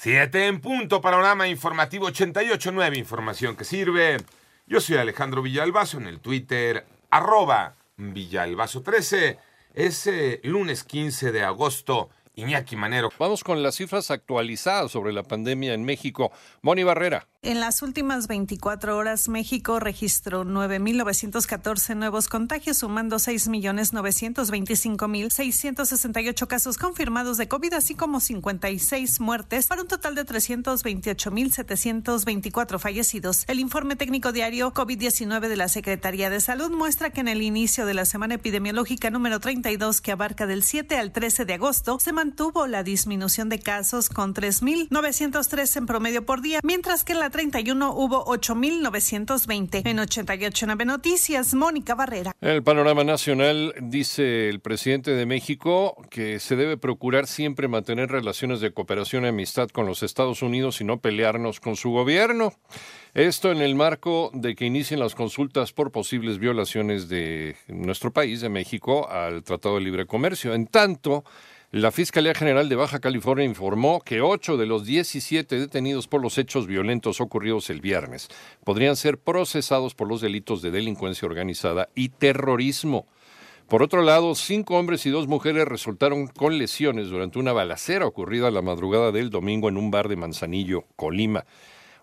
Siete en punto, panorama informativo 88.9, información que sirve. Yo soy Alejandro Villalbazo en el Twitter, arroba Villalbazo13. Es eh, lunes 15 de agosto Iñaki Manero. Vamos con las cifras actualizadas sobre la pandemia en México. Moni Barrera. En las últimas 24 horas, México registró 9.914 nuevos contagios, sumando 6.925.668 casos confirmados de COVID, así como 56 muertes, para un total de 328.724 fallecidos. El informe técnico diario COVID-19 de la Secretaría de Salud muestra que en el inicio de la semana epidemiológica número 32, que abarca del 7 al 13 de agosto, se mantuvo la disminución de casos con 3.903 en promedio por día, mientras que en la 31 hubo 8.920. En 88.9 Noticias, Mónica Barrera. El panorama nacional dice el presidente de México que se debe procurar siempre mantener relaciones de cooperación y amistad con los Estados Unidos y no pelearnos con su gobierno. Esto en el marco de que inicien las consultas por posibles violaciones de nuestro país, de México, al Tratado de Libre Comercio. En tanto, la Fiscalía General de Baja California informó que ocho de los 17 detenidos por los hechos violentos ocurridos el viernes podrían ser procesados por los delitos de delincuencia organizada y terrorismo. Por otro lado, cinco hombres y dos mujeres resultaron con lesiones durante una balacera ocurrida la madrugada del domingo en un bar de Manzanillo, Colima.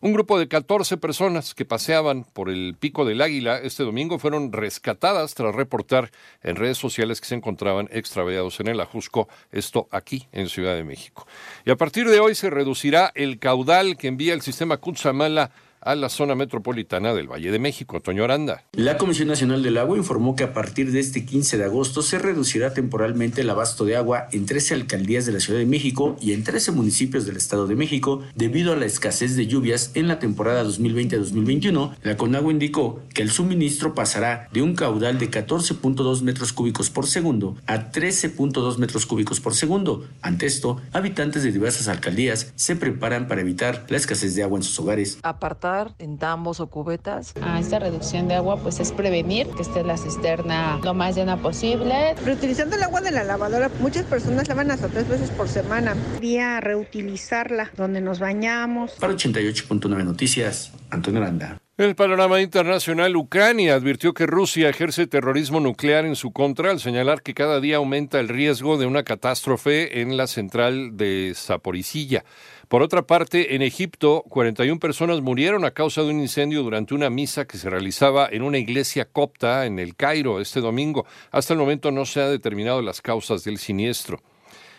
Un grupo de 14 personas que paseaban por el Pico del Águila este domingo fueron rescatadas tras reportar en redes sociales que se encontraban extraviados en el Ajusco, esto aquí en Ciudad de México. Y a partir de hoy se reducirá el caudal que envía el sistema Cutzamala a la zona metropolitana del Valle de México. Toño Aranda. La Comisión Nacional del Agua informó que a partir de este 15 de agosto se reducirá temporalmente el abasto de agua en 13 alcaldías de la Ciudad de México y en 13 municipios del Estado de México debido a la escasez de lluvias en la temporada 2020-2021. La Conagua indicó que el suministro pasará de un caudal de 14.2 metros cúbicos por segundo a 13.2 metros cúbicos por segundo. Ante esto, habitantes de diversas alcaldías se preparan para evitar la escasez de agua en sus hogares. Apartar en tambos o cubetas. A esta reducción de agua pues es prevenir que esté la cisterna lo más llena posible. Reutilizando el agua de la lavadora, muchas personas lavan hasta tres veces por semana. Quería reutilizarla donde nos bañamos. Para 88.9 Noticias, Antonio Aranda. El panorama internacional, Ucrania advirtió que Rusia ejerce terrorismo nuclear en su contra al señalar que cada día aumenta el riesgo de una catástrofe en la central de Zaporizhia. Por otra parte, en Egipto, 41 personas murieron a causa de un incendio durante una misa que se realizaba en una iglesia copta en el Cairo este domingo. Hasta el momento no se han determinado las causas del siniestro.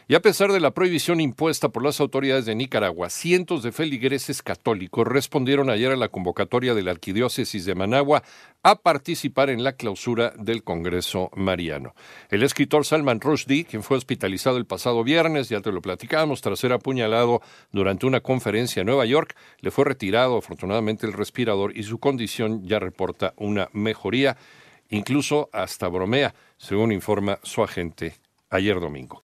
Y a pesar de la prohibición impuesta por las autoridades de Nicaragua, cientos de feligreses católicos respondieron ayer a la convocatoria de la Arquidiócesis de Managua a participar en la clausura del Congreso Mariano. El escritor Salman Rushdie, quien fue hospitalizado el pasado viernes, ya te lo platicamos, tras ser apuñalado durante una conferencia en Nueva York, le fue retirado afortunadamente el respirador y su condición ya reporta una mejoría, incluso hasta bromea, según informa su agente ayer domingo.